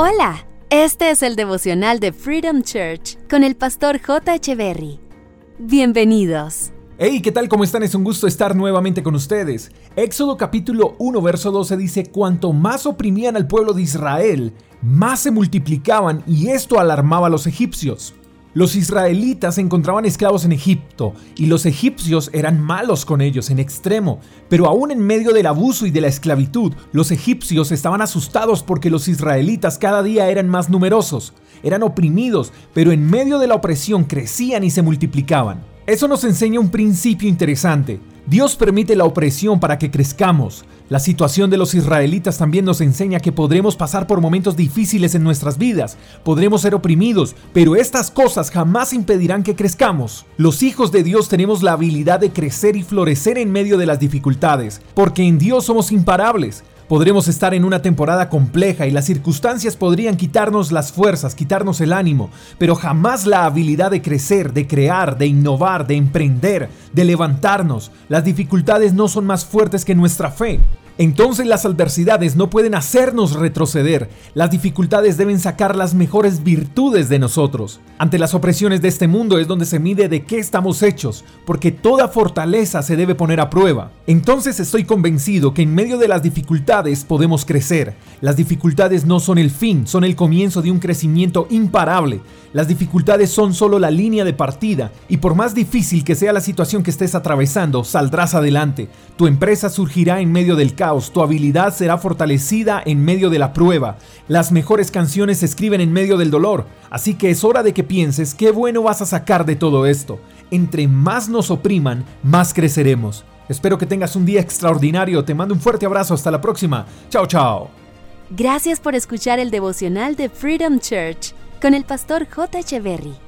Hola, este es el devocional de Freedom Church con el pastor J. Berry. Bienvenidos. Hey, ¿qué tal? ¿Cómo están? Es un gusto estar nuevamente con ustedes. Éxodo capítulo 1, verso 12 dice, Cuanto más oprimían al pueblo de Israel, más se multiplicaban y esto alarmaba a los egipcios. Los israelitas se encontraban esclavos en Egipto y los egipcios eran malos con ellos en extremo, pero aún en medio del abuso y de la esclavitud, los egipcios estaban asustados porque los israelitas cada día eran más numerosos, eran oprimidos, pero en medio de la opresión crecían y se multiplicaban. Eso nos enseña un principio interesante. Dios permite la opresión para que crezcamos. La situación de los israelitas también nos enseña que podremos pasar por momentos difíciles en nuestras vidas, podremos ser oprimidos, pero estas cosas jamás impedirán que crezcamos. Los hijos de Dios tenemos la habilidad de crecer y florecer en medio de las dificultades, porque en Dios somos imparables. Podremos estar en una temporada compleja y las circunstancias podrían quitarnos las fuerzas, quitarnos el ánimo, pero jamás la habilidad de crecer, de crear, de innovar, de emprender, de levantarnos. Las dificultades no son más fuertes que nuestra fe. Entonces las adversidades no pueden hacernos retroceder, las dificultades deben sacar las mejores virtudes de nosotros. Ante las opresiones de este mundo es donde se mide de qué estamos hechos, porque toda fortaleza se debe poner a prueba. Entonces estoy convencido que en medio de las dificultades podemos crecer. Las dificultades no son el fin, son el comienzo de un crecimiento imparable. Las dificultades son solo la línea de partida y por más difícil que sea la situación que estés atravesando, saldrás adelante. Tu empresa surgirá en medio del tu habilidad será fortalecida en medio de la prueba. Las mejores canciones se escriben en medio del dolor, así que es hora de que pienses qué bueno vas a sacar de todo esto. Entre más nos opriman, más creceremos. Espero que tengas un día extraordinario, te mando un fuerte abrazo, hasta la próxima. Chao, chao. Gracias por escuchar el devocional de Freedom Church con el pastor J. Echeverry.